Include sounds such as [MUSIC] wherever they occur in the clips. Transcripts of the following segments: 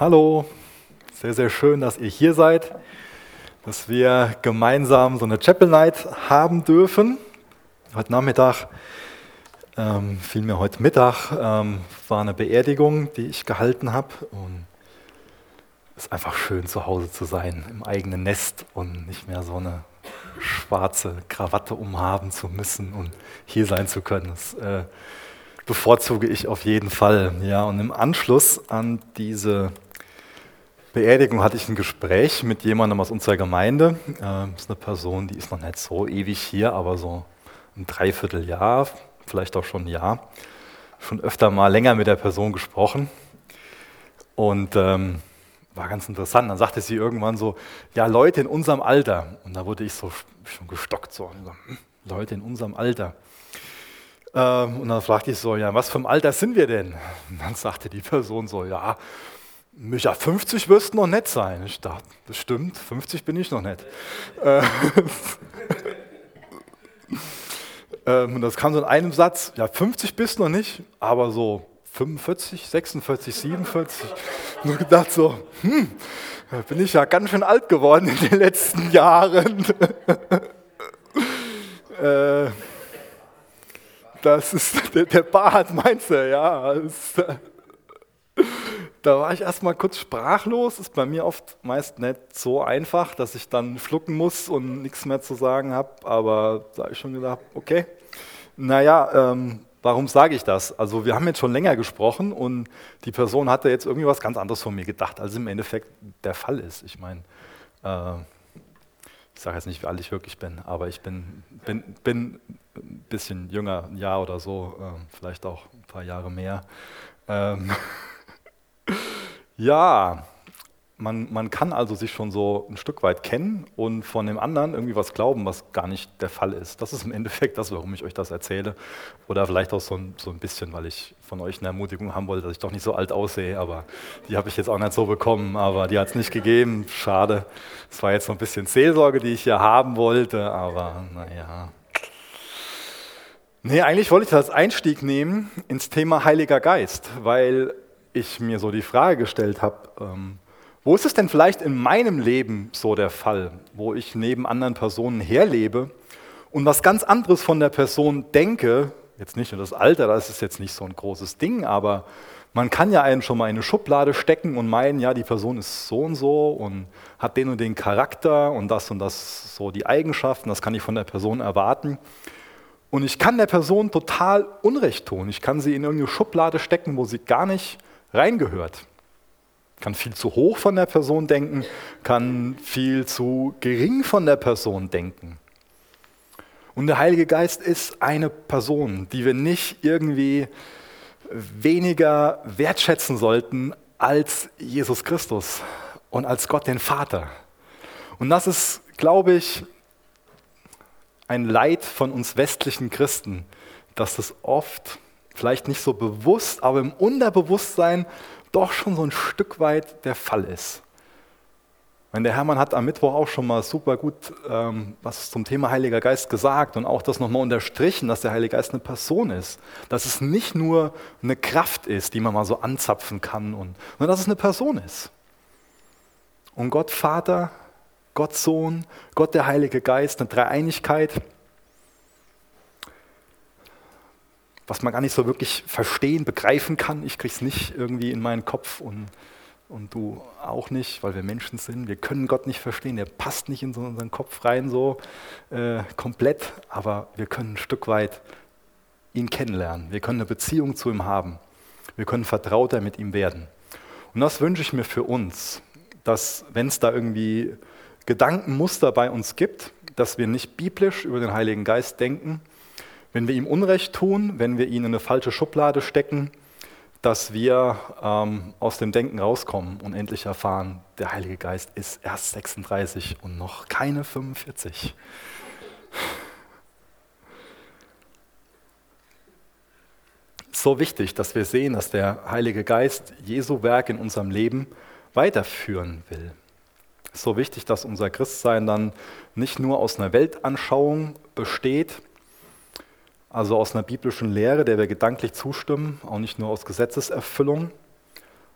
Hallo, sehr, sehr schön, dass ihr hier seid, dass wir gemeinsam so eine Chapel Night haben dürfen. Heute Nachmittag, ähm, vielmehr heute Mittag, ähm, war eine Beerdigung, die ich gehalten habe. Und es ist einfach schön, zu Hause zu sein, im eigenen Nest und nicht mehr so eine schwarze Krawatte umhaben zu müssen und hier sein zu können. Das äh, bevorzuge ich auf jeden Fall. Ja, und im Anschluss an diese Beerdigung hatte ich ein Gespräch mit jemandem aus unserer Gemeinde. Das ist eine Person, die ist noch nicht so ewig hier, aber so ein Dreivierteljahr, vielleicht auch schon ein Jahr. Schon öfter mal länger mit der Person gesprochen. Und ähm, war ganz interessant. Dann sagte sie irgendwann so, ja, Leute in unserem Alter. Und da wurde ich so schon gestockt, so, hm, Leute in unserem Alter. Ähm, und dann fragte ich so, ja, was für ein Alter sind wir denn? Und dann sagte die Person so, ja, Micha, 50 wirst du noch nett sein. Ich dachte, das stimmt, 50 bin ich noch nicht. Äh, [LAUGHS] ähm, und das kam so in einem Satz, ja, 50 bist du noch nicht, aber so 45, 46, 47. Und gedacht so, hm, bin ich ja ganz schön alt geworden in den letzten Jahren. [LAUGHS] äh, das ist der, der Bart, meinst du, ja. Das, da war ich erstmal kurz sprachlos. Ist bei mir oft meist nicht so einfach, dass ich dann schlucken muss und nichts mehr zu sagen habe. Aber da habe ich schon gedacht, okay, naja, ähm, warum sage ich das? Also wir haben jetzt schon länger gesprochen und die Person hatte jetzt irgendwie was ganz anderes von mir gedacht, als im Endeffekt der Fall ist. Ich meine, äh, ich sage jetzt nicht, wie alt ich wirklich bin, aber ich bin, bin, bin ein bisschen jünger, ein Jahr oder so, äh, vielleicht auch ein paar Jahre mehr. Ähm, [LAUGHS] ja, man, man kann also sich schon so ein Stück weit kennen und von dem anderen irgendwie was glauben, was gar nicht der Fall ist. Das ist im Endeffekt das, warum ich euch das erzähle. Oder vielleicht auch so ein, so ein bisschen, weil ich von euch eine Ermutigung haben wollte, dass ich doch nicht so alt aussehe. Aber die habe ich jetzt auch nicht so bekommen, aber die hat es nicht gegeben. Schade. Es war jetzt so ein bisschen Seelsorge, die ich hier haben wollte, aber naja. Nee, eigentlich wollte ich das als Einstieg nehmen ins Thema Heiliger Geist, weil ich mir so die Frage gestellt habe, ähm, wo ist es denn vielleicht in meinem Leben so der Fall, wo ich neben anderen Personen herlebe und was ganz anderes von der Person denke, jetzt nicht nur das Alter, das ist jetzt nicht so ein großes Ding, aber man kann ja einen schon mal in eine Schublade stecken und meinen, ja, die Person ist so und so und hat den und den Charakter und das und das so die Eigenschaften, das kann ich von der Person erwarten. Und ich kann der Person total Unrecht tun. Ich kann sie in irgendeine Schublade stecken, wo sie gar nicht reingehört kann viel zu hoch von der Person denken, kann viel zu gering von der Person denken. Und der Heilige Geist ist eine Person, die wir nicht irgendwie weniger wertschätzen sollten als Jesus Christus und als Gott den Vater. Und das ist, glaube ich, ein Leid von uns westlichen Christen, dass das oft, vielleicht nicht so bewusst, aber im Unterbewusstsein doch schon so ein Stück weit der Fall ist. Meine, der Hermann hat am Mittwoch auch schon mal super gut ähm, was zum Thema Heiliger Geist gesagt und auch das nochmal unterstrichen, dass der Heilige Geist eine Person ist. Dass es nicht nur eine Kraft ist, die man mal so anzapfen kann, und, sondern dass es eine Person ist. Und Gott Vater, Gott Sohn, Gott der Heilige Geist, eine Dreieinigkeit, was man gar nicht so wirklich verstehen, begreifen kann. Ich kriege es nicht irgendwie in meinen Kopf und, und du auch nicht, weil wir Menschen sind. Wir können Gott nicht verstehen, der passt nicht in so unseren Kopf rein so äh, komplett, aber wir können ein Stück weit ihn kennenlernen. Wir können eine Beziehung zu ihm haben. Wir können vertrauter mit ihm werden. Und das wünsche ich mir für uns, dass wenn es da irgendwie Gedankenmuster bei uns gibt, dass wir nicht biblisch über den Heiligen Geist denken, wenn wir ihm Unrecht tun, wenn wir ihn in eine falsche Schublade stecken, dass wir ähm, aus dem Denken rauskommen und endlich erfahren, der Heilige Geist ist erst 36 und noch keine 45. So wichtig, dass wir sehen, dass der Heilige Geist Jesu Werk in unserem Leben weiterführen will. So wichtig, dass unser Christsein dann nicht nur aus einer Weltanschauung besteht, also aus einer biblischen Lehre, der wir gedanklich zustimmen, auch nicht nur aus Gesetzeserfüllung,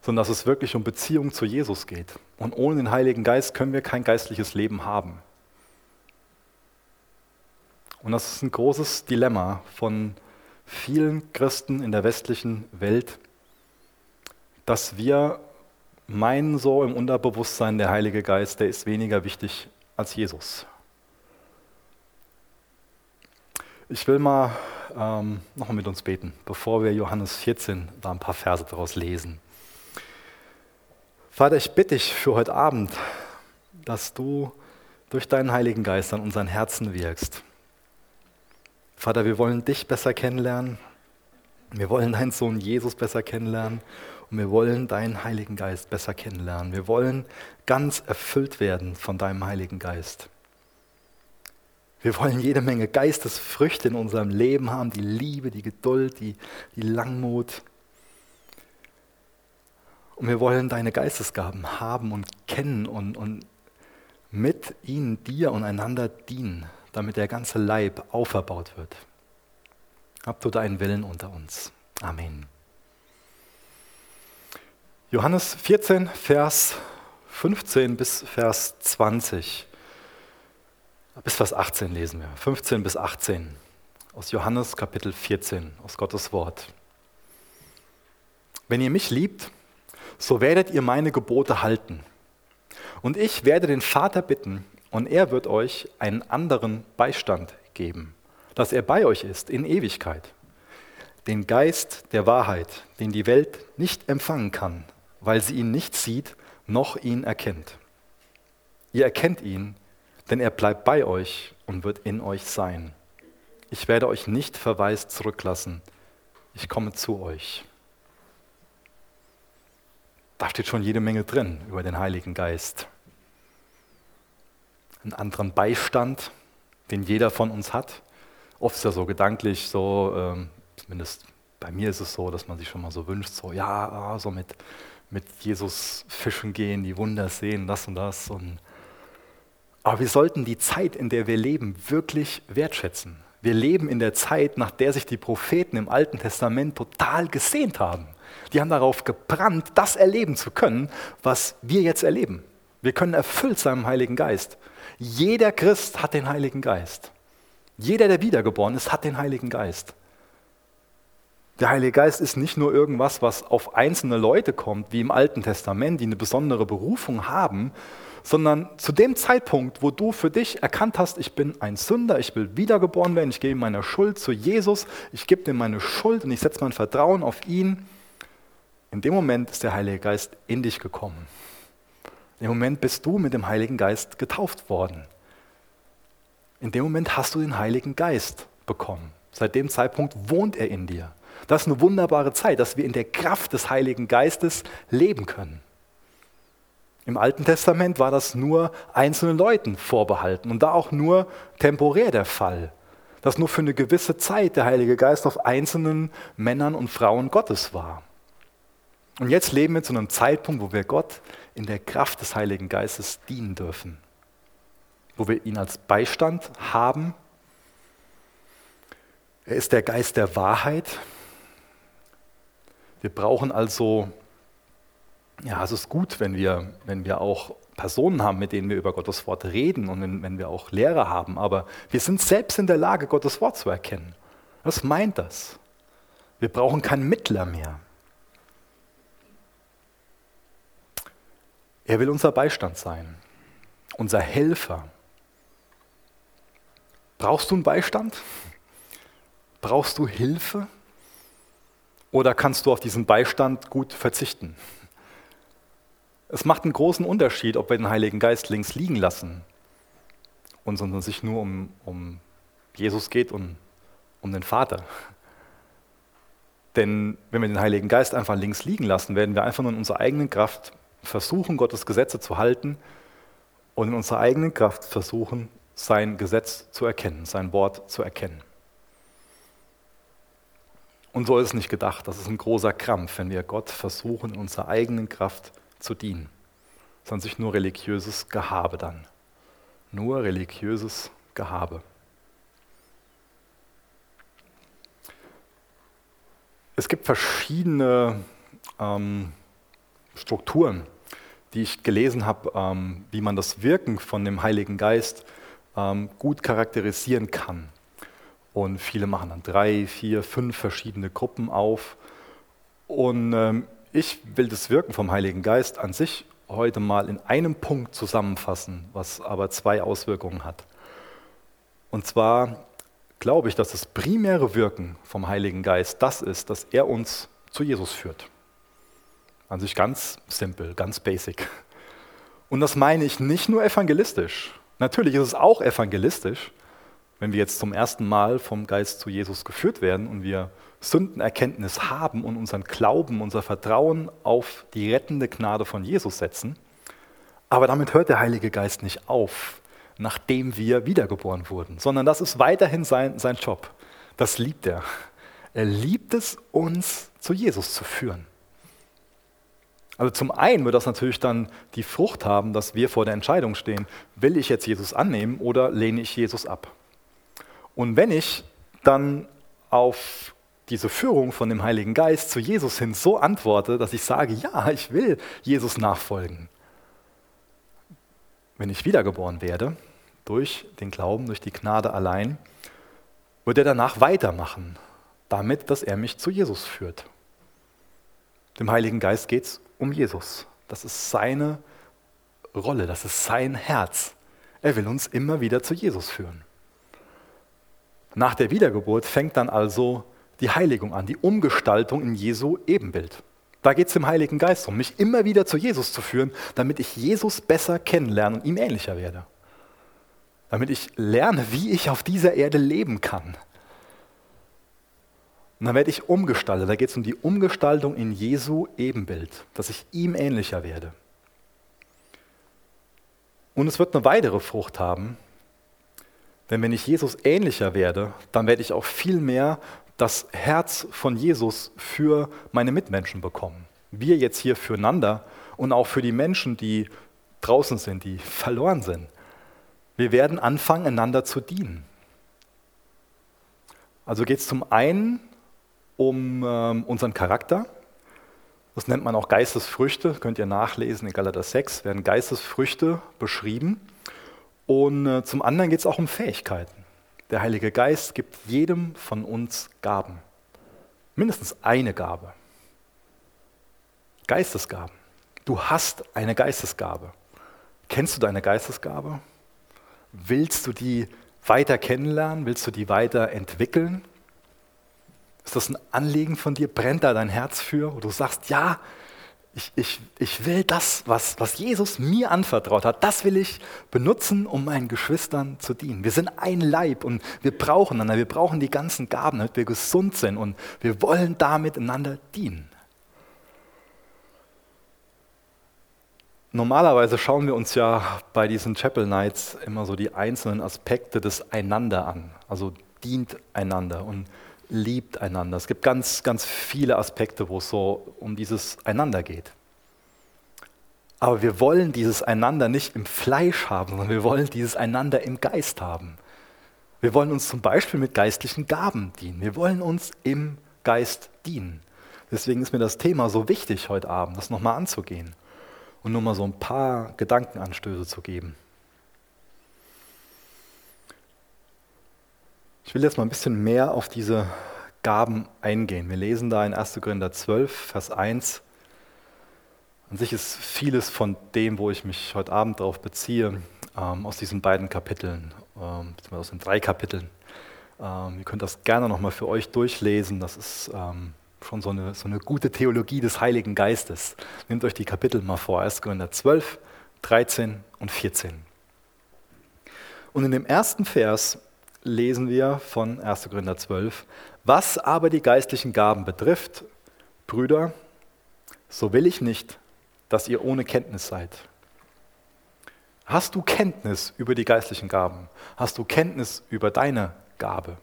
sondern dass es wirklich um Beziehung zu Jesus geht. Und ohne den Heiligen Geist können wir kein geistliches Leben haben. Und das ist ein großes Dilemma von vielen Christen in der westlichen Welt, dass wir meinen so im Unterbewusstsein, der Heilige Geist, der ist weniger wichtig als Jesus. Ich will mal ähm, nochmal mit uns beten, bevor wir Johannes 14 da ein paar Verse daraus lesen. Vater, ich bitte dich für heute Abend, dass du durch deinen Heiligen Geist an unseren Herzen wirkst. Vater, wir wollen dich besser kennenlernen. Wir wollen deinen Sohn Jesus besser kennenlernen. Und wir wollen deinen Heiligen Geist besser kennenlernen. Wir wollen ganz erfüllt werden von deinem Heiligen Geist. Wir wollen jede Menge Geistesfrüchte in unserem Leben haben, die Liebe, die Geduld, die, die Langmut. Und wir wollen deine Geistesgaben haben und kennen und, und mit ihnen dir und einander dienen, damit der ganze Leib auferbaut wird. Hab du deinen Willen unter uns. Amen. Johannes 14, Vers 15 bis Vers 20. Bis Vers 18 lesen wir. 15 bis 18 aus Johannes Kapitel 14, aus Gottes Wort. Wenn ihr mich liebt, so werdet ihr meine Gebote halten. Und ich werde den Vater bitten, und er wird euch einen anderen Beistand geben, dass er bei euch ist in Ewigkeit. Den Geist der Wahrheit, den die Welt nicht empfangen kann, weil sie ihn nicht sieht, noch ihn erkennt. Ihr erkennt ihn, denn er bleibt bei euch und wird in euch sein. Ich werde euch nicht verwaist zurücklassen. Ich komme zu euch. Da steht schon jede Menge drin über den Heiligen Geist. Einen anderen Beistand, den jeder von uns hat. Oft ist er so gedanklich, so, ähm, zumindest bei mir ist es so, dass man sich schon mal so wünscht, so, ja, ah, so mit, mit Jesus fischen gehen, die Wunder sehen, das und das. Und aber wir sollten die Zeit, in der wir leben, wirklich wertschätzen. Wir leben in der Zeit, nach der sich die Propheten im Alten Testament total gesehnt haben. Die haben darauf gebrannt, das erleben zu können, was wir jetzt erleben. Wir können erfüllt sein im Heiligen Geist. Jeder Christ hat den Heiligen Geist. Jeder, der wiedergeboren ist, hat den Heiligen Geist. Der Heilige Geist ist nicht nur irgendwas, was auf einzelne Leute kommt, wie im Alten Testament, die eine besondere Berufung haben, sondern zu dem Zeitpunkt, wo du für dich erkannt hast, ich bin ein Sünder, ich will wiedergeboren werden, ich gebe meine Schuld zu Jesus, ich gebe dir meine Schuld und ich setze mein Vertrauen auf ihn, in dem Moment ist der Heilige Geist in dich gekommen. In dem Moment bist du mit dem Heiligen Geist getauft worden. In dem Moment hast du den Heiligen Geist bekommen. Seit dem Zeitpunkt wohnt er in dir. Das ist eine wunderbare Zeit, dass wir in der Kraft des Heiligen Geistes leben können. Im Alten Testament war das nur einzelnen Leuten vorbehalten und da auch nur temporär der Fall, dass nur für eine gewisse Zeit der Heilige Geist auf einzelnen Männern und Frauen Gottes war. Und jetzt leben wir zu einem Zeitpunkt, wo wir Gott in der Kraft des Heiligen Geistes dienen dürfen, wo wir ihn als Beistand haben. Er ist der Geist der Wahrheit. Wir brauchen also ja, es ist gut, wenn wir, wenn wir auch Personen haben, mit denen wir über Gottes Wort reden und wenn, wenn wir auch Lehrer haben, aber wir sind selbst in der Lage, Gottes Wort zu erkennen. Was meint das? Wir brauchen keinen Mittler mehr. Er will unser Beistand sein, unser Helfer. Brauchst du einen Beistand? Brauchst du Hilfe? Oder kannst du auf diesen Beistand gut verzichten? Es macht einen großen Unterschied, ob wir den Heiligen Geist links liegen lassen und es sich nur um, um Jesus geht und um den Vater. Denn wenn wir den Heiligen Geist einfach links liegen lassen, werden wir einfach nur in unserer eigenen Kraft versuchen, Gottes Gesetze zu halten und in unserer eigenen Kraft versuchen, sein Gesetz zu erkennen, sein Wort zu erkennen. Und so ist es nicht gedacht. Das ist ein großer Krampf, wenn wir Gott versuchen, in unserer eigenen Kraft zu dienen, sondern sich nur religiöses Gehabe dann. Nur religiöses Gehabe. Es gibt verschiedene ähm, Strukturen, die ich gelesen habe, ähm, wie man das Wirken von dem Heiligen Geist ähm, gut charakterisieren kann. Und viele machen dann drei, vier, fünf verschiedene Gruppen auf. Und ähm, ich will das Wirken vom Heiligen Geist an sich heute mal in einem Punkt zusammenfassen, was aber zwei Auswirkungen hat. Und zwar glaube ich, dass das primäre Wirken vom Heiligen Geist das ist, dass er uns zu Jesus führt. An sich ganz simpel, ganz basic. Und das meine ich nicht nur evangelistisch. Natürlich ist es auch evangelistisch, wenn wir jetzt zum ersten Mal vom Geist zu Jesus geführt werden und wir Sündenerkenntnis haben und unseren Glauben, unser Vertrauen auf die rettende Gnade von Jesus setzen. Aber damit hört der Heilige Geist nicht auf, nachdem wir wiedergeboren wurden, sondern das ist weiterhin sein, sein Job. Das liebt er. Er liebt es, uns zu Jesus zu führen. Also zum einen wird das natürlich dann die Frucht haben, dass wir vor der Entscheidung stehen, will ich jetzt Jesus annehmen oder lehne ich Jesus ab? Und wenn ich dann auf diese Führung von dem Heiligen Geist zu Jesus hin so antworte, dass ich sage, ja, ich will Jesus nachfolgen, wenn ich wiedergeboren werde, durch den Glauben, durch die Gnade allein, wird er danach weitermachen, damit, dass er mich zu Jesus führt. Dem Heiligen Geist geht es um Jesus. Das ist seine Rolle, das ist sein Herz. Er will uns immer wieder zu Jesus führen. Nach der Wiedergeburt fängt dann also die Heiligung an, die Umgestaltung in Jesu Ebenbild. Da geht es dem Heiligen Geist um, mich immer wieder zu Jesus zu führen, damit ich Jesus besser kennenlerne und ihm ähnlicher werde. Damit ich lerne, wie ich auf dieser Erde leben kann. Und dann werde ich umgestaltet. Da geht es um die Umgestaltung in Jesu Ebenbild, dass ich ihm ähnlicher werde. Und es wird eine weitere Frucht haben, denn wenn ich Jesus ähnlicher werde, dann werde ich auch viel mehr das Herz von Jesus für meine Mitmenschen bekommen. Wir jetzt hier füreinander und auch für die Menschen, die draußen sind, die verloren sind. Wir werden anfangen, einander zu dienen. Also geht es zum einen um ähm, unseren Charakter. Das nennt man auch Geistesfrüchte, könnt ihr nachlesen in Galater 6, werden Geistesfrüchte beschrieben. Und äh, zum anderen geht es auch um Fähigkeiten. Der Heilige Geist gibt jedem von uns Gaben. Mindestens eine Gabe. Geistesgaben. Du hast eine Geistesgabe. Kennst du deine Geistesgabe? Willst du die weiter kennenlernen? Willst du die weiter entwickeln? Ist das ein Anliegen von dir? Brennt da dein Herz für? Wo du sagst, ja, ich, ich, ich will das, was, was Jesus mir anvertraut hat, das will ich benutzen, um meinen Geschwistern zu dienen. Wir sind ein Leib und wir brauchen einander, wir brauchen die ganzen Gaben, damit wir gesund sind und wir wollen damit einander dienen. Normalerweise schauen wir uns ja bei diesen Chapel Nights immer so die einzelnen Aspekte des Einander an. Also dient einander. Und liebt einander. Es gibt ganz, ganz viele Aspekte, wo es so um dieses Einander geht. Aber wir wollen dieses Einander nicht im Fleisch haben, sondern wir wollen dieses Einander im Geist haben. Wir wollen uns zum Beispiel mit geistlichen Gaben dienen. Wir wollen uns im Geist dienen. Deswegen ist mir das Thema so wichtig heute Abend, das nochmal anzugehen und nur mal so ein paar Gedankenanstöße zu geben. Ich will jetzt mal ein bisschen mehr auf diese Gaben eingehen. Wir lesen da in 1. Korinther 12, Vers 1. An sich ist vieles von dem, wo ich mich heute Abend darauf beziehe, ähm, aus diesen beiden Kapiteln, ähm, beziehungsweise aus den drei Kapiteln. Ähm, ihr könnt das gerne nochmal für euch durchlesen. Das ist ähm, schon so eine, so eine gute Theologie des Heiligen Geistes. Nehmt euch die Kapitel mal vor, 1. Korinther 12, 13 und 14. Und in dem ersten Vers lesen wir von 1. Korinther 12, was aber die geistlichen Gaben betrifft, Brüder, so will ich nicht, dass ihr ohne Kenntnis seid. Hast du Kenntnis über die geistlichen Gaben? Hast du Kenntnis über deine Gabe?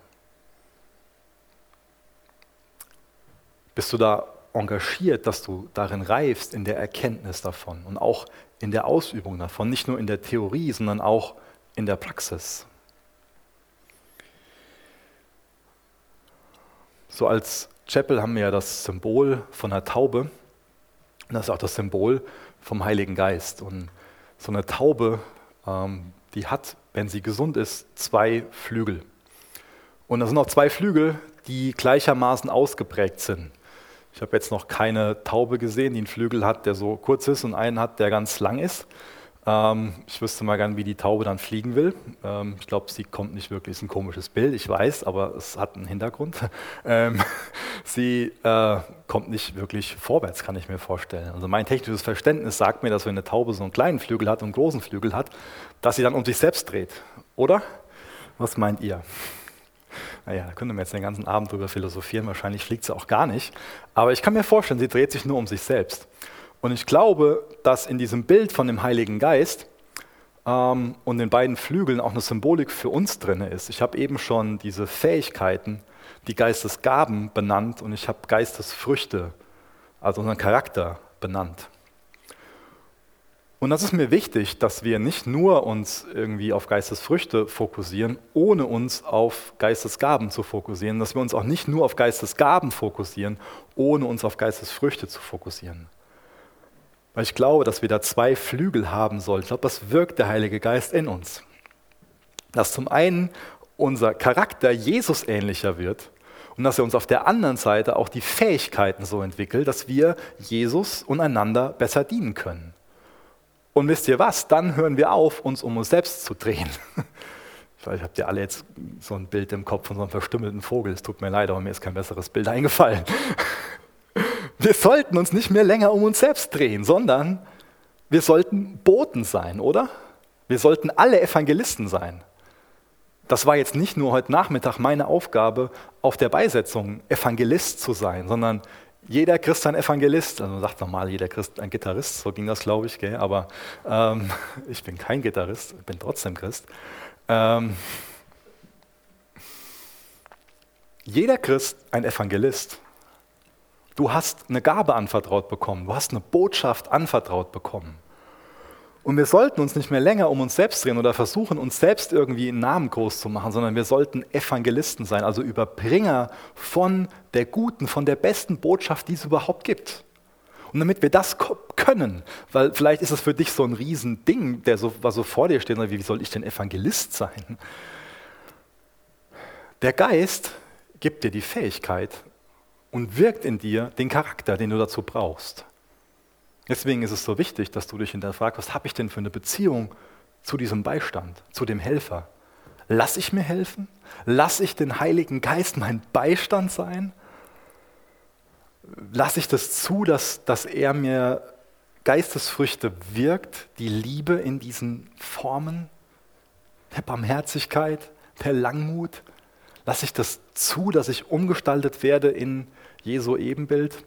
Bist du da engagiert, dass du darin reifst in der Erkenntnis davon und auch in der Ausübung davon, nicht nur in der Theorie, sondern auch in der Praxis? So als Chapel haben wir ja das Symbol von einer Taube. Und das ist auch das Symbol vom Heiligen Geist. Und so eine Taube, ähm, die hat, wenn sie gesund ist, zwei Flügel. Und das sind auch zwei Flügel, die gleichermaßen ausgeprägt sind. Ich habe jetzt noch keine Taube gesehen, die einen Flügel hat, der so kurz ist und einen hat, der ganz lang ist. Ähm, ich wüsste mal gern, wie die Taube dann fliegen will. Ähm, ich glaube, sie kommt nicht wirklich, ist ein komisches Bild, ich weiß, aber es hat einen Hintergrund. [LAUGHS] Ähm, sie äh, kommt nicht wirklich vorwärts, kann ich mir vorstellen. Also mein technisches Verständnis sagt mir, dass wenn eine Taube so einen kleinen Flügel hat und einen großen Flügel hat, dass sie dann um sich selbst dreht. Oder? Was meint ihr? Naja, da könnte man jetzt den ganzen Abend drüber philosophieren, wahrscheinlich fliegt sie auch gar nicht. Aber ich kann mir vorstellen, sie dreht sich nur um sich selbst. Und ich glaube, dass in diesem Bild von dem Heiligen Geist ähm, und den beiden Flügeln auch eine Symbolik für uns drin ist. Ich habe eben schon diese Fähigkeiten, die Geistesgaben benannt und ich habe Geistesfrüchte, also unseren Charakter benannt. Und das ist mir wichtig, dass wir nicht nur uns irgendwie auf Geistesfrüchte fokussieren, ohne uns auf Geistesgaben zu fokussieren, dass wir uns auch nicht nur auf Geistesgaben fokussieren, ohne uns auf Geistesfrüchte zu fokussieren. Weil ich glaube, dass wir da zwei Flügel haben sollen. Ich glaube, das wirkt der Heilige Geist in uns. Dass zum einen unser Charakter Jesus ähnlicher wird und dass er uns auf der anderen Seite auch die Fähigkeiten so entwickelt, dass wir Jesus und einander besser dienen können. Und wisst ihr was? Dann hören wir auf, uns um uns selbst zu drehen. [LAUGHS] Vielleicht habt ihr alle jetzt so ein Bild im Kopf von so einem verstümmelten Vogel. Es tut mir leid, aber mir ist kein besseres Bild eingefallen. [LAUGHS] Wir sollten uns nicht mehr länger um uns selbst drehen, sondern wir sollten Boten sein, oder? Wir sollten alle Evangelisten sein. Das war jetzt nicht nur heute Nachmittag meine Aufgabe, auf der Beisetzung Evangelist zu sein, sondern jeder Christ ein Evangelist. Also sagt normal jeder Christ ein Gitarrist, so ging das, glaube ich, gell? aber ähm, [LAUGHS] ich bin kein Gitarrist, ich bin trotzdem Christ. Ähm, jeder Christ ein Evangelist. Du hast eine Gabe anvertraut bekommen, du hast eine Botschaft anvertraut bekommen. Und wir sollten uns nicht mehr länger um uns selbst drehen oder versuchen, uns selbst irgendwie einen Namen groß zu machen, sondern wir sollten Evangelisten sein, also Überbringer von der guten, von der besten Botschaft, die es überhaupt gibt. Und damit wir das können, weil vielleicht ist es für dich so ein Riesending, der so, was so vor dir steht, wie soll ich denn Evangelist sein? Der Geist gibt dir die Fähigkeit, und wirkt in dir den Charakter, den du dazu brauchst. Deswegen ist es so wichtig, dass du dich hinterfragst, was habe ich denn für eine Beziehung zu diesem Beistand, zu dem Helfer? Lass ich mir helfen? Lass ich den Heiligen Geist mein Beistand sein? Lass ich das zu, dass, dass er mir Geistesfrüchte wirkt, die Liebe in diesen Formen, der Barmherzigkeit, der Langmut? Lass ich das zu, dass ich umgestaltet werde in Jesu Ebenbild?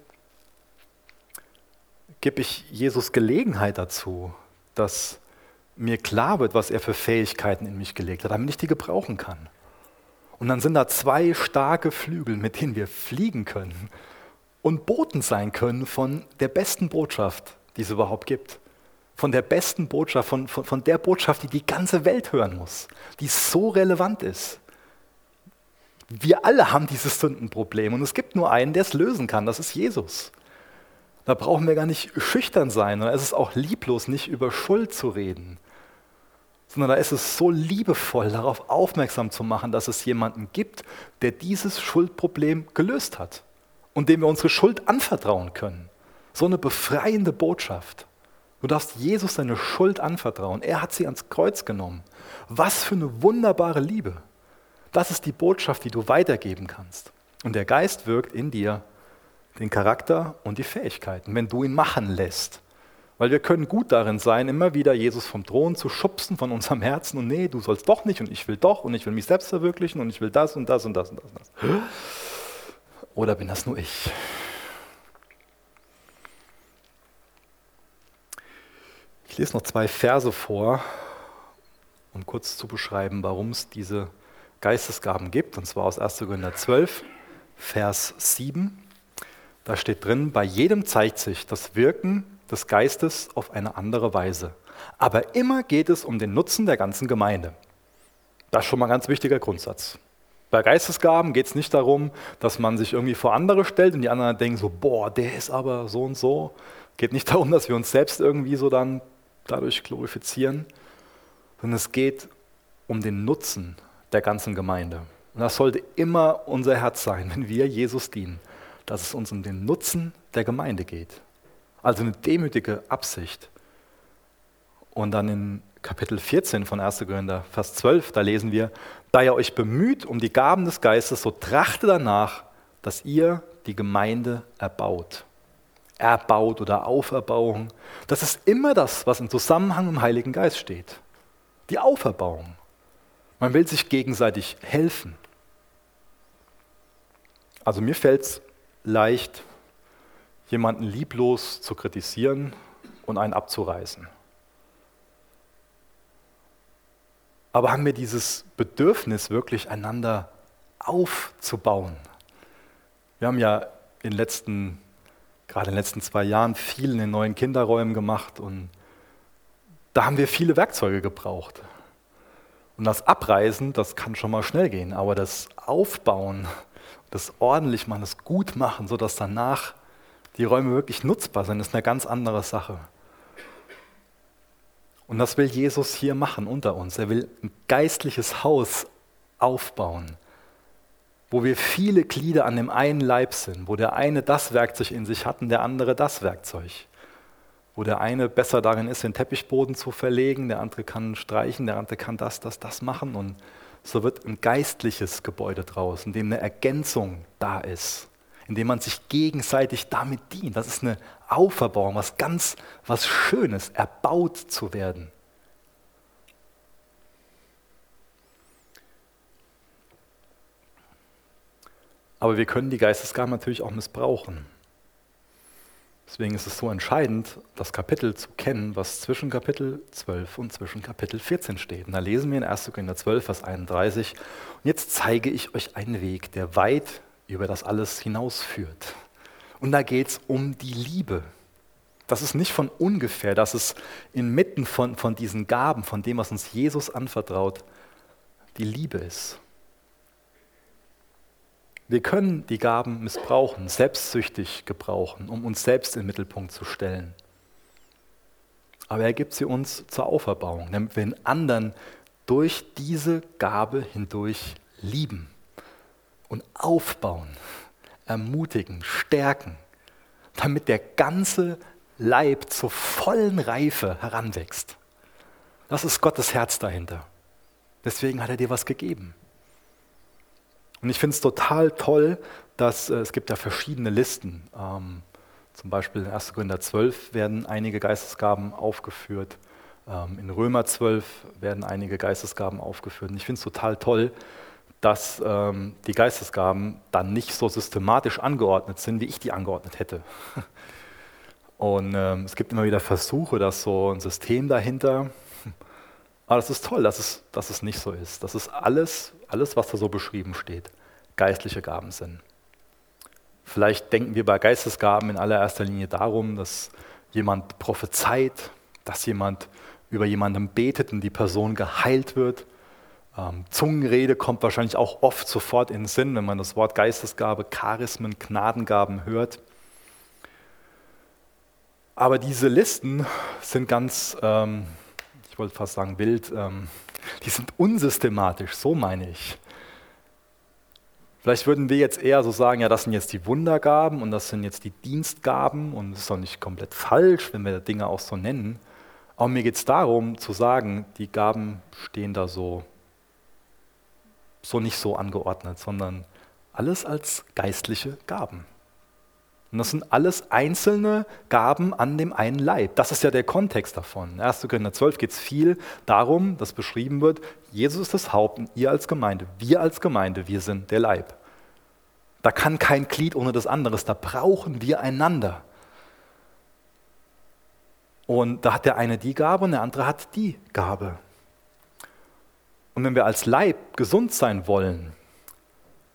Gebe ich Jesus Gelegenheit dazu, dass mir klar wird, was er für Fähigkeiten in mich gelegt hat, damit ich die gebrauchen kann? Und dann sind da zwei starke Flügel, mit denen wir fliegen können und Boten sein können von der besten Botschaft, die es überhaupt gibt. Von der besten Botschaft, von, von, von der Botschaft, die die ganze Welt hören muss, die so relevant ist. Wir alle haben dieses Sündenproblem und es gibt nur einen, der es lösen kann, das ist Jesus. Da brauchen wir gar nicht schüchtern sein, sondern es ist auch lieblos, nicht über Schuld zu reden, sondern da ist es so liebevoll, darauf aufmerksam zu machen, dass es jemanden gibt, der dieses Schuldproblem gelöst hat und dem wir unsere Schuld anvertrauen können. So eine befreiende Botschaft. Du darfst Jesus deine Schuld anvertrauen. Er hat sie ans Kreuz genommen. Was für eine wunderbare Liebe. Das ist die Botschaft, die du weitergeben kannst. Und der Geist wirkt in dir den Charakter und die Fähigkeiten, wenn du ihn machen lässt. Weil wir können gut darin sein, immer wieder Jesus vom Thron zu schubsen von unserem Herzen und nee, du sollst doch nicht und ich will doch und ich will mich selbst verwirklichen und ich will das und das und das und das. Und das. Oder bin das nur ich? Ich lese noch zwei Verse vor, um kurz zu beschreiben, warum es diese Geistesgaben gibt, und zwar aus 1. Korinther 12, Vers 7. Da steht drin, bei jedem zeigt sich das Wirken des Geistes auf eine andere Weise. Aber immer geht es um den Nutzen der ganzen Gemeinde. Das ist schon mal ein ganz wichtiger Grundsatz. Bei Geistesgaben geht es nicht darum, dass man sich irgendwie vor andere stellt und die anderen denken so, boah, der ist aber so und so, Geht nicht [LAUGHS] darum, dass wir uns selbst irgendwie so dann dadurch glorifizieren, sondern es geht um den Nutzen der ganzen Gemeinde. Und das sollte immer unser Herz sein, wenn wir Jesus dienen, dass es uns um den Nutzen der Gemeinde geht. Also eine demütige Absicht. Und dann in Kapitel 14 von 1. Korinther, Vers 12, da lesen wir, da ihr euch bemüht um die Gaben des Geistes, so trachte danach, dass ihr die Gemeinde erbaut. Erbaut oder Auferbauung. Das ist immer das, was im Zusammenhang mit dem Heiligen Geist steht. Die Auferbauung. Man will sich gegenseitig helfen. Also mir fällt es leicht, jemanden lieblos zu kritisieren und einen abzureißen. Aber haben wir dieses Bedürfnis, wirklich einander aufzubauen? Wir haben ja in letzten, gerade in den letzten zwei Jahren viel in den neuen Kinderräumen gemacht und da haben wir viele Werkzeuge gebraucht. Und das Abreißen, das kann schon mal schnell gehen, aber das Aufbauen, das ordentlich machen, das gut machen, sodass danach die Räume wirklich nutzbar sind, ist eine ganz andere Sache. Und das will Jesus hier machen unter uns. Er will ein geistliches Haus aufbauen, wo wir viele Glieder an dem einen Leib sind, wo der eine das Werkzeug in sich hat und der andere das Werkzeug. Wo der eine besser darin ist, den Teppichboden zu verlegen, der andere kann streichen, der andere kann das, das, das machen. Und so wird ein geistliches Gebäude draus, in dem eine Ergänzung da ist indem man sich gegenseitig damit dient. Das ist eine Auferbauung, was ganz, was Schönes, erbaut zu werden. Aber wir können die Geistesgaben natürlich auch missbrauchen. Deswegen ist es so entscheidend, das Kapitel zu kennen, was zwischen Kapitel 12 und zwischen Kapitel 14 steht. Und da lesen wir in 1. Korinther 12, Vers 31. Und jetzt zeige ich euch einen Weg, der weit über das alles hinausführt. Und da geht es um die Liebe. Das ist nicht von ungefähr, dass es inmitten von, von diesen Gaben, von dem, was uns Jesus anvertraut, die Liebe ist. Wir können die Gaben missbrauchen, selbstsüchtig gebrauchen, um uns selbst in den Mittelpunkt zu stellen. Aber er gibt sie uns zur Auferbauung, damit wir den anderen durch diese Gabe hindurch lieben und aufbauen, ermutigen, stärken, damit der ganze Leib zur vollen Reife heranwächst. Das ist Gottes Herz dahinter. Deswegen hat er dir was gegeben. Und ich finde es total toll, dass äh, es gibt ja verschiedene Listen. Ähm, zum Beispiel in 1. Korinther 12 werden einige Geistesgaben aufgeführt. Ähm, in Römer 12 werden einige Geistesgaben aufgeführt. Und ich finde es total toll, dass ähm, die Geistesgaben dann nicht so systematisch angeordnet sind, wie ich die angeordnet hätte. [LAUGHS] Und ähm, es gibt immer wieder Versuche, dass so ein System dahinter. Aber das ist toll, dass es, dass es nicht so ist. Dass es alles, alles, was da so beschrieben steht, geistliche Gaben sind. Vielleicht denken wir bei Geistesgaben in allererster Linie darum, dass jemand prophezeit, dass jemand über jemanden betet und die Person geheilt wird ähm, Zungenrede kommt wahrscheinlich auch oft sofort in den Sinn, wenn man das Wort Geistesgabe, Charismen, Gnadengaben hört. Aber diese Listen sind ganz, ähm, ich wollte fast sagen wild, ähm, die sind unsystematisch, so meine ich. Vielleicht würden wir jetzt eher so sagen, ja, das sind jetzt die Wundergaben und das sind jetzt die Dienstgaben und es ist doch nicht komplett falsch, wenn wir Dinge auch so nennen. Aber mir geht es darum zu sagen, die Gaben stehen da so so nicht so angeordnet, sondern alles als geistliche Gaben. Und das sind alles einzelne Gaben an dem einen Leib. Das ist ja der Kontext davon. In 1. Korinther 12 geht es viel darum, dass beschrieben wird, Jesus ist das Haupt und ihr als Gemeinde, wir als Gemeinde, wir sind der Leib. Da kann kein Glied ohne das andere, da brauchen wir einander. Und da hat der eine die Gabe und der andere hat die Gabe. Und wenn wir als Leib gesund sein wollen,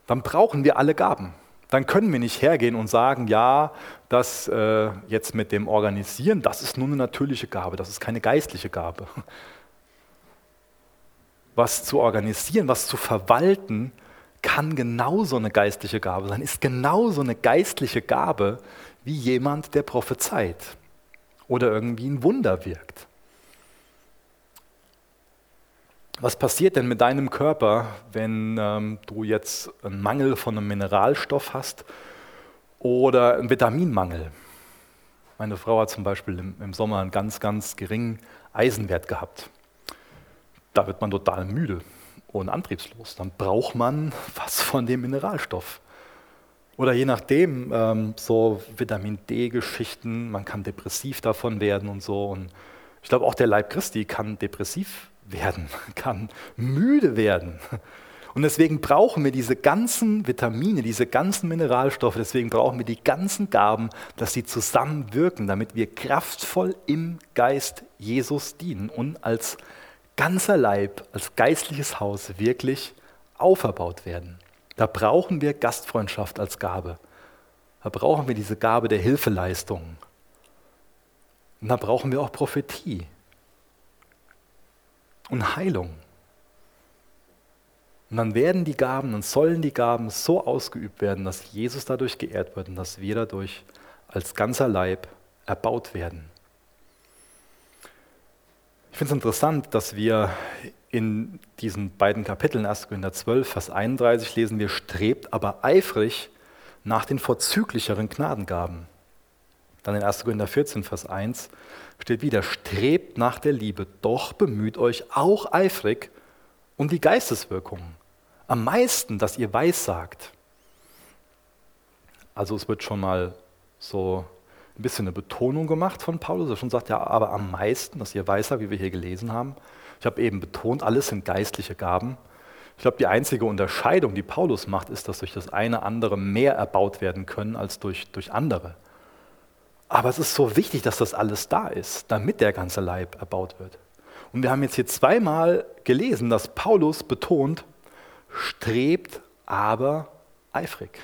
dann brauchen wir alle Gaben. Dann können wir nicht hergehen und sagen, ja, das äh, jetzt mit dem Organisieren, das ist nur eine natürliche Gabe, das ist keine geistliche Gabe. Was zu organisieren, was zu verwalten, kann genauso eine geistliche Gabe sein, ist genauso eine geistliche Gabe wie jemand, der prophezeit. oder irgendwie ein Wunder wirkt. Was passiert denn mit deinem Körper, wenn ähm, du jetzt einen Mangel von einem Mineralstoff hast oder einen Vitaminmangel? Meine Frau hat zum Beispiel im, im Sommer einen ganz, ganz geringen Eisenwert gehabt. Da wird man total müde und antriebslos. Dann braucht man was von dem Mineralstoff. Oder je nachdem, ähm, so Vitamin D-Geschichten, man kann depressiv davon werden und so. Und ich glaube, auch der Leib Christi kann depressiv werden, kann müde werden. Und deswegen brauchen wir diese ganzen Vitamine, diese ganzen Mineralstoffe, deswegen brauchen wir die ganzen Gaben, dass sie zusammenwirken, damit wir kraftvoll im Geist Jesus dienen und als ganzer Leib, als geistliches Haus wirklich auferbaut werden. Da brauchen wir Gastfreundschaft als Gabe. Da brauchen wir diese Gabe der Hilfeleistung. Und da brauchen wir auch Prophetie und Heilung. Und dann werden die Gaben und sollen die Gaben so ausgeübt werden, dass Jesus dadurch geehrt wird und dass wir dadurch als ganzer Leib erbaut werden. Ich finde es interessant, dass wir in diesen beiden Kapiteln, 1. Korinther 12, Vers 31, lesen wir, strebt aber eifrig nach den vorzüglicheren Gnadengaben. Dann in 1. Korinther 14, Vers 1 steht wieder, strebt nach der Liebe, doch bemüht euch auch eifrig um die Geisteswirkung. Am meisten, dass ihr weissagt. Also es wird schon mal so ein bisschen eine Betonung gemacht von Paulus, er schon sagt, ja, aber am meisten, dass ihr weissagt, wie wir hier gelesen haben. Ich habe eben betont, alles sind geistliche Gaben. Ich glaube, die einzige Unterscheidung, die Paulus macht, ist, dass durch das eine andere mehr erbaut werden können als durch, durch andere. Aber es ist so wichtig, dass das alles da ist, damit der ganze Leib erbaut wird. Und wir haben jetzt hier zweimal gelesen, dass Paulus betont, strebt aber eifrig.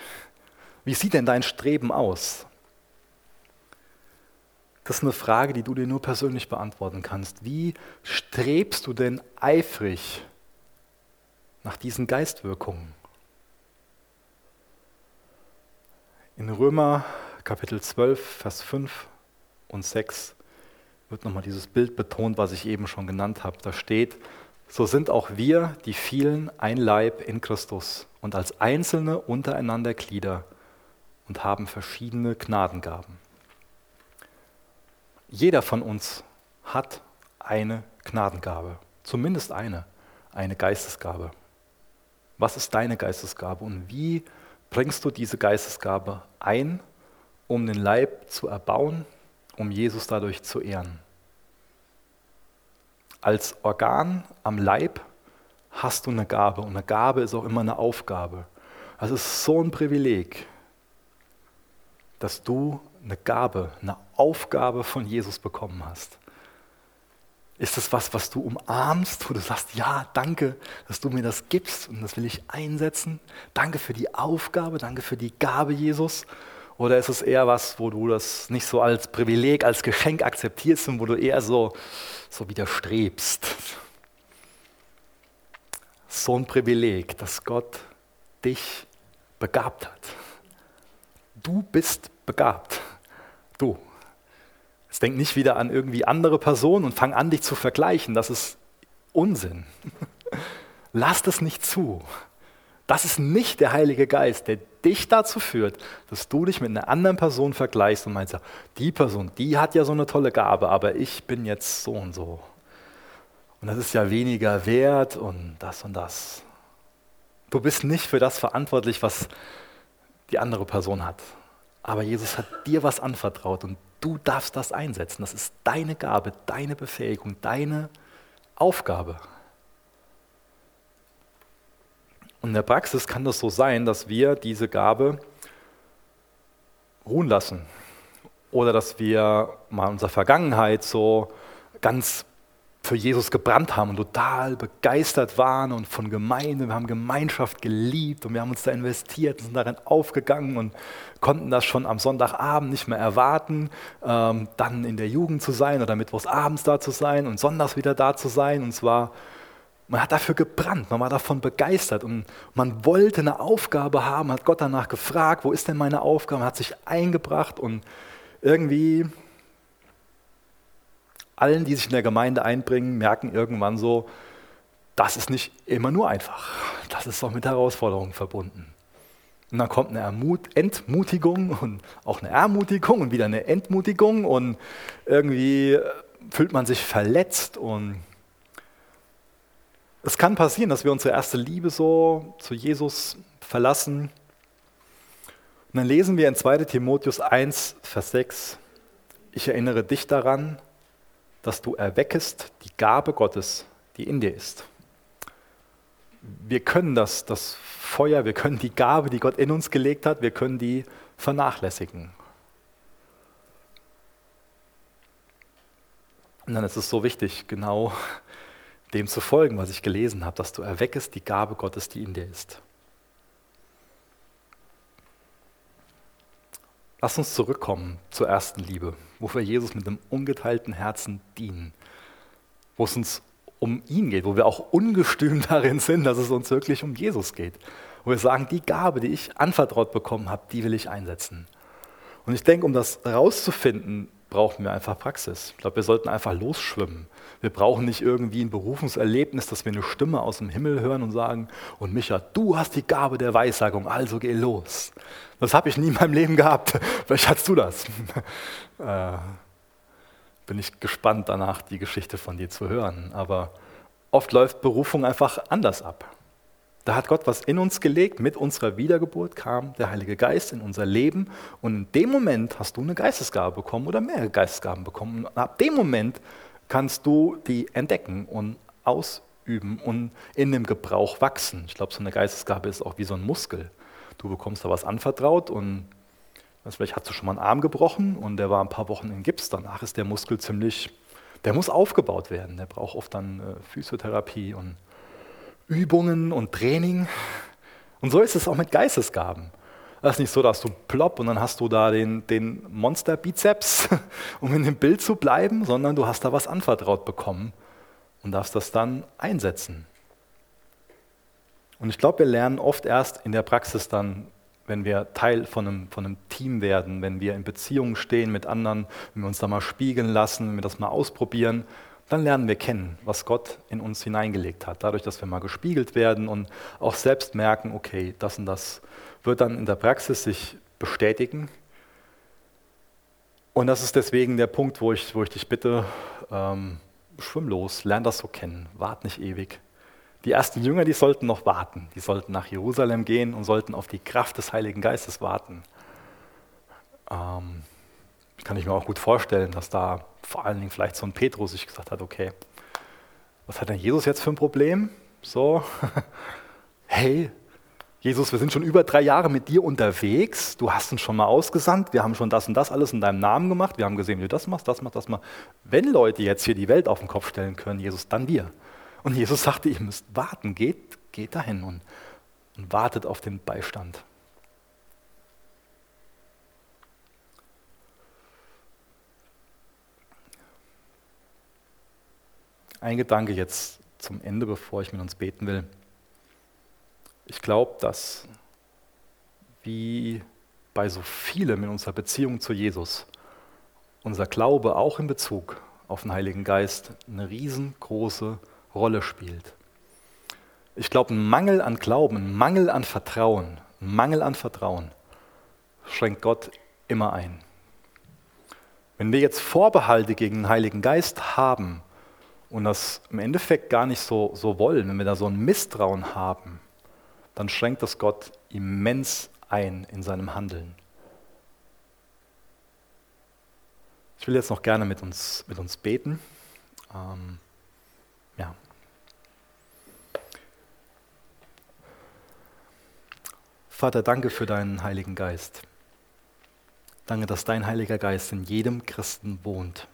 Wie sieht denn dein Streben aus? Das ist eine Frage, die du dir nur persönlich beantworten kannst. Wie strebst du denn eifrig nach diesen Geistwirkungen? In Römer Kapitel 12, Vers 5 und 6 wird nochmal dieses Bild betont, was ich eben schon genannt habe. Da steht, so sind auch wir, die vielen, ein Leib in Christus und als Einzelne untereinander Glieder und haben verschiedene Gnadengaben. Jeder von uns hat eine Gnadengabe, zumindest eine, eine Geistesgabe. Was ist deine Geistesgabe und wie bringst du diese Geistesgabe ein, um den Leib zu erbauen, um Jesus dadurch zu ehren? Als Organ am Leib hast du eine Gabe und eine Gabe ist auch immer eine Aufgabe. Es ist so ein Privileg, dass du eine Gabe, eine Aufgabe von Jesus bekommen hast? Ist das was, was du umarmst, wo du sagst, ja, danke, dass du mir das gibst und das will ich einsetzen? Danke für die Aufgabe, danke für die Gabe, Jesus. Oder ist es eher was, wo du das nicht so als Privileg, als Geschenk akzeptierst und wo du eher so, so widerstrebst? So ein Privileg, dass Gott dich begabt hat. Du bist begabt. Du. Jetzt denk nicht wieder an irgendwie andere Personen und fang an, dich zu vergleichen. Das ist Unsinn. [LAUGHS] Lass das nicht zu. Das ist nicht der Heilige Geist, der dich dazu führt, dass du dich mit einer anderen Person vergleichst und meinst, die Person, die hat ja so eine tolle Gabe, aber ich bin jetzt so und so. Und das ist ja weniger wert und das und das. Du bist nicht für das verantwortlich, was die andere Person hat. Aber Jesus hat dir was anvertraut und du darfst das einsetzen. Das ist deine Gabe, deine Befähigung, deine Aufgabe. Und in der Praxis kann das so sein, dass wir diese Gabe ruhen lassen oder dass wir mal in unserer Vergangenheit so ganz für Jesus gebrannt haben und total begeistert waren und von Gemeinde, wir haben Gemeinschaft geliebt und wir haben uns da investiert, sind darin aufgegangen und konnten das schon am Sonntagabend nicht mehr erwarten, ähm, dann in der Jugend zu sein oder mittwochs abends da zu sein und sonntags wieder da zu sein. Und zwar, man hat dafür gebrannt, man war davon begeistert und man wollte eine Aufgabe haben, hat Gott danach gefragt, wo ist denn meine Aufgabe, man hat sich eingebracht und irgendwie allen, die sich in der Gemeinde einbringen, merken irgendwann so, das ist nicht immer nur einfach. Das ist auch mit Herausforderungen verbunden. Und dann kommt eine Ermut Entmutigung und auch eine Ermutigung und wieder eine Entmutigung und irgendwie fühlt man sich verletzt und es kann passieren, dass wir unsere erste Liebe so zu Jesus verlassen. Und dann lesen wir in 2 Timotheus 1, Vers 6, ich erinnere dich daran, dass du erweckest die Gabe Gottes, die in dir ist. Wir können das, das Feuer, wir können die Gabe, die Gott in uns gelegt hat, wir können die vernachlässigen. Und dann ist es so wichtig, genau dem zu folgen, was ich gelesen habe, dass du erweckest die Gabe Gottes, die in dir ist. Lass uns zurückkommen zur ersten Liebe, wo wir Jesus mit einem ungeteilten Herzen dienen, wo es uns um ihn geht, wo wir auch ungestüm [LAUGHS] darin sind, dass es uns wirklich um Jesus geht, wo wir sagen, die Gabe, die ich anvertraut bekommen habe, die will ich einsetzen. Und ich denke, um das herauszufinden, brauchen wir einfach Praxis. Ich glaube, wir sollten einfach losschwimmen. Wir brauchen nicht irgendwie ein Berufungserlebnis, dass wir eine Stimme aus dem Himmel hören und sagen, und Micha, du hast die Gabe der Weissagung, also geh los. Das habe ich nie in meinem Leben gehabt. [LAUGHS] Vielleicht hast du das. [LAUGHS] äh, bin ich gespannt danach, die Geschichte von dir zu hören. Aber oft läuft Berufung einfach anders ab. Da hat Gott was in uns gelegt, mit unserer Wiedergeburt kam der Heilige Geist in unser Leben und in dem Moment hast du eine Geistesgabe bekommen oder mehrere Geistesgaben bekommen. Und ab dem Moment kannst du die entdecken und ausüben und in dem Gebrauch wachsen. Ich glaube, so eine Geistesgabe ist auch wie so ein Muskel. Du bekommst da was anvertraut und vielleicht hast du schon mal einen Arm gebrochen und der war ein paar Wochen in Gips. Danach ist der Muskel ziemlich, der muss aufgebaut werden. Der braucht oft dann äh, Physiotherapie und Übungen und Training. Und so ist es auch mit Geistesgaben. Das ist nicht so, dass du plopp und dann hast du da den, den Monster-Bizeps, [LAUGHS] um in dem Bild zu bleiben, sondern du hast da was anvertraut bekommen und darfst das dann einsetzen. Und ich glaube, wir lernen oft erst in der Praxis dann, wenn wir Teil von einem, von einem Team werden, wenn wir in Beziehungen stehen mit anderen, wenn wir uns da mal spiegeln lassen, wenn wir das mal ausprobieren, dann lernen wir kennen, was Gott in uns hineingelegt hat. Dadurch, dass wir mal gespiegelt werden und auch selbst merken, okay, das und das wird dann in der Praxis sich bestätigen. Und das ist deswegen der Punkt, wo ich, wo ich dich bitte, ähm, schwimm los, lern das so kennen, wart nicht ewig. Die ersten Jünger, die sollten noch warten, die sollten nach Jerusalem gehen und sollten auf die Kraft des Heiligen Geistes warten. Ähm, kann ich mir auch gut vorstellen, dass da vor allen Dingen vielleicht so ein Petrus sich gesagt hat, okay, was hat denn Jesus jetzt für ein Problem? So, [LAUGHS] hey, Jesus, wir sind schon über drei Jahre mit dir unterwegs, du hast uns schon mal ausgesandt, wir haben schon das und das alles in deinem Namen gemacht, wir haben gesehen, wie du das machst, das machst, das machst. Wenn Leute jetzt hier die Welt auf den Kopf stellen können, Jesus, dann wir. Und Jesus sagte, ihr müsst warten, geht, geht dahin und, und wartet auf den Beistand. Ein Gedanke jetzt zum Ende, bevor ich mit uns beten will. Ich glaube, dass wie bei so vielem in unserer Beziehung zu Jesus unser Glaube auch in Bezug auf den Heiligen Geist eine riesengroße Rolle spielt. Ich glaube, ein Mangel an Glauben, ein Mangel an Vertrauen, ein Mangel an Vertrauen schränkt Gott immer ein. Wenn wir jetzt Vorbehalte gegen den Heiligen Geist haben, und das im Endeffekt gar nicht so, so wollen, wenn wir da so ein Misstrauen haben, dann schränkt das Gott immens ein in seinem Handeln. Ich will jetzt noch gerne mit uns, mit uns beten. Ähm, ja. Vater, danke für deinen Heiligen Geist. Danke, dass dein Heiliger Geist in jedem Christen wohnt.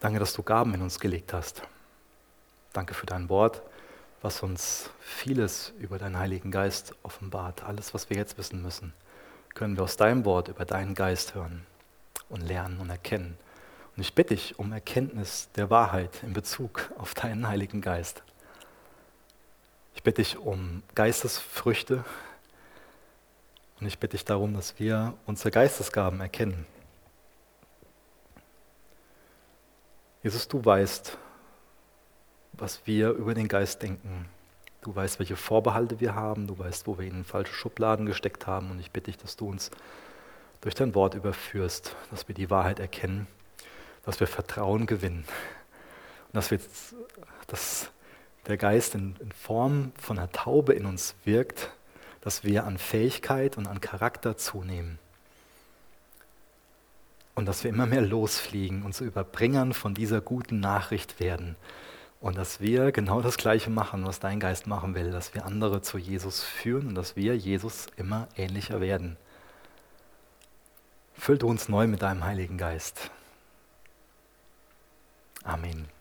Danke, dass du Gaben in uns gelegt hast. Danke für dein Wort, was uns vieles über deinen Heiligen Geist offenbart. Alles, was wir jetzt wissen müssen, können wir aus deinem Wort über deinen Geist hören und lernen und erkennen. Und ich bitte dich um Erkenntnis der Wahrheit in Bezug auf deinen Heiligen Geist. Ich bitte dich um Geistesfrüchte und ich bitte dich darum, dass wir unsere Geistesgaben erkennen Jesus, du weißt, was wir über den Geist denken. Du weißt, welche Vorbehalte wir haben. Du weißt, wo wir ihn in falsche Schubladen gesteckt haben. Und ich bitte dich, dass du uns durch dein Wort überführst, dass wir die Wahrheit erkennen, dass wir Vertrauen gewinnen. Und dass, wir, dass der Geist in, in Form von einer Taube in uns wirkt, dass wir an Fähigkeit und an Charakter zunehmen. Und dass wir immer mehr losfliegen und zu Überbringern von dieser guten Nachricht werden. Und dass wir genau das Gleiche machen, was dein Geist machen will, dass wir andere zu Jesus führen und dass wir Jesus immer ähnlicher werden. Füll du uns neu mit deinem Heiligen Geist. Amen.